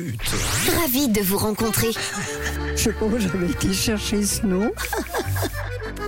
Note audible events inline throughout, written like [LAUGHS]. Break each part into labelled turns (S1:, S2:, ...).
S1: Ravi de vous rencontrer.
S2: Je où j'avais été chercher ce nom.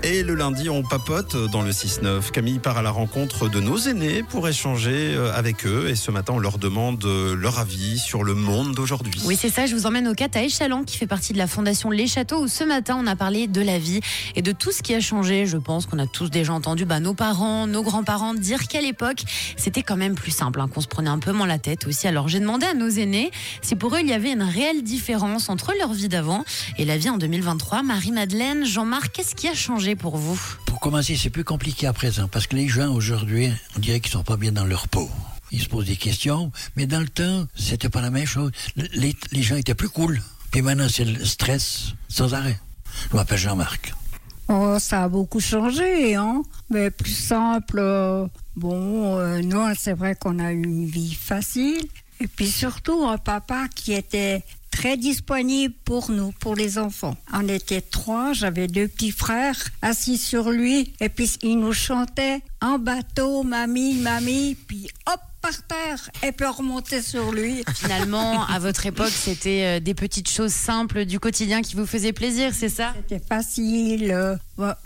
S3: Et le lundi, on papote dans le 6-9. Camille part à la rencontre de nos aînés pour échanger euh, avec eux. Et ce matin, on leur demande euh, leur avis sur le monde d'aujourd'hui.
S4: Oui, c'est ça. Je vous emmène au 4 à Échalon, qui fait partie de la fondation Les Châteaux, où ce matin, on a parlé de la vie et de tout ce qui a changé. Je pense qu'on a tous déjà entendu bah, nos parents, nos grands-parents dire qu'à l'époque, c'était quand même plus simple, hein, qu'on se prenait un peu moins la tête aussi. Alors, j'ai demandé à nos aînés si pour eux, il y avait une réelle différence entre leur vie d'avant et la vie en 2023. Marie-Madeleine, Jean-Marc, qu'est-ce qui a changé pour vous
S5: Pour commencer, c'est plus compliqué à présent parce que les gens aujourd'hui, on dirait qu'ils sont pas bien dans leur peau. Ils se posent des questions, mais dans le temps, c'était pas la même chose. Les, les gens étaient plus cool. Puis maintenant, c'est le stress sans arrêt. Je m'appelle Jean-Marc.
S2: Oh, ça a beaucoup changé, hein. Mais plus simple. euh, bon, euh, nous, c'est vrai qu'on a eu une vie facile. Et puis surtout, un papa qui était très disponible pour nous, pour les enfants. On était trois, j'avais deux petits frères assis sur lui. Et puis, il nous chantait en bateau, mamie, mamie, puis hop, par terre. Et puis, on remontait sur lui. [LAUGHS]
S4: Finalement, à votre époque, c'était euh, des petites choses simples du quotidien qui vous faisaient plaisir, c'est ça?
S2: C'était facile. euh,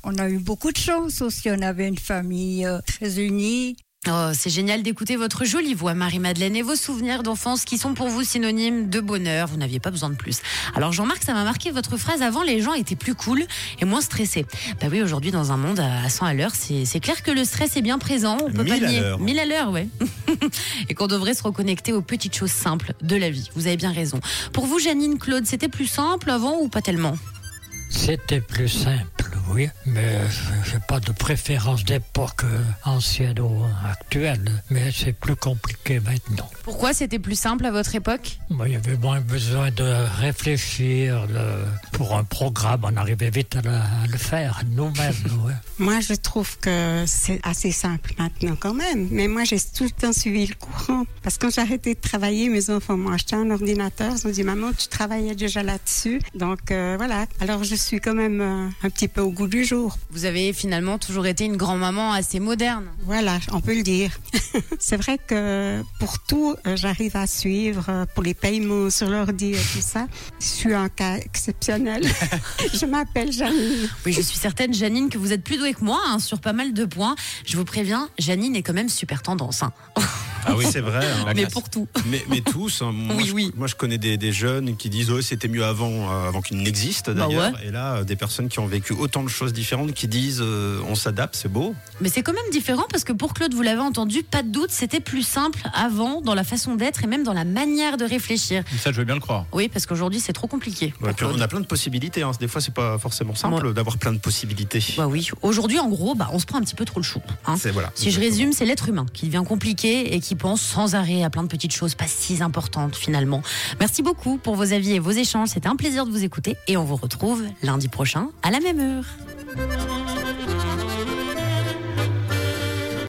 S2: on a eu beaucoup de chance aussi. On avait une famille euh, très unie.
S4: Oh, c'est génial d'écouter votre jolie voix, Marie-Madeleine, et vos souvenirs d'enfance qui sont pour vous synonymes de bonheur. Vous n'aviez pas besoin de plus. Alors, Jean-Marc, ça m'a marqué votre phrase avant, les gens étaient plus cool et moins stressés. Bah oui, aujourd'hui, dans un monde à 100 à l'heure, c'est clair que le stress est bien présent. On peut pas
S3: 1000 à
S4: nier.
S3: l'heure.
S4: 1000 à l'heure, ouais. [LAUGHS] et qu'on devrait se reconnecter aux petites choses simples de la vie. Vous avez bien raison. Pour vous, Janine, Claude, c'était plus simple avant ou pas tellement?
S6: C'était plus simple, oui, mais j'ai pas de préférence d'époque euh, ancienne ou actuelle, mais c'est plus compliqué maintenant.
S4: Pourquoi c'était plus simple à votre époque?
S6: Il y avait moins besoin de réfléchir de- pour un programme, on arrivait vite à, le- à le faire nous-mêmes. [LAUGHS] ouais.
S7: Moi, je trouve que c'est assez simple maintenant quand même. Mais moi, j'ai tout le temps suivi le courant. Parce que quand j'ai arrêté de travailler, mes enfants m'ont acheté un ordinateur. Ils ont dit, maman, tu travaillais déjà là-dessus. Donc euh, voilà. Alors, je suis quand même euh, un petit peu au goût du jour.
S4: Vous avez finalement toujours été une grand-maman assez moderne.
S7: Voilà, on peut le dire. [LAUGHS] c'est vrai que pour tout, euh, j'arrive à suivre. euh, Pour les paiements sur l'ordi et tout ça, je suis un cas exceptionnel. [LAUGHS] je m'appelle Janine.
S4: Oui, je suis certaine, Janine, que vous êtes plus douée que moi hein, sur pas mal de points. Je vous préviens, Janine est quand même super tendance. hein. [LAUGHS]
S3: Ah oui, c'est vrai. hein.
S4: Mais pour tout.
S3: Mais, mais tous. hein. Moi,
S4: Oui,
S3: je,
S4: oui.
S3: moi, je connais des, des jeunes qui disent oh, c'était mieux avant, euh, avant qu'il n'existe
S4: Bah
S3: d'ailleurs. Et là, euh, des personnes qui ont vécu autant de choses différentes qui disent euh, on s'adapte, c'est beau.
S4: Mais c'est quand même différent parce que pour Claude, vous l'avez entendu, pas de doute, c'était plus simple avant dans la façon d'être et même dans la manière de réfléchir.
S8: Ça, je veux bien le croire.
S4: Oui, parce qu'aujourd'hui, c'est trop compliqué.
S3: Ouais, puis on a plein de possibilités. hein. Des fois, c'est pas forcément simple d'avoir plein de possibilités.
S4: Bah oui, aujourd'hui, en gros, bah, on se prend un petit peu trop le chou. hein.
S3: Voilà.
S4: Si je résume, c'est l'être humain qui devient compliqué et qui pense sans arrêt à plein de petites choses pas si importantes finalement. Merci beaucoup pour vos avis et vos échanges. C'était un plaisir de vous écouter et on vous retrouve lundi prochain à la même heure.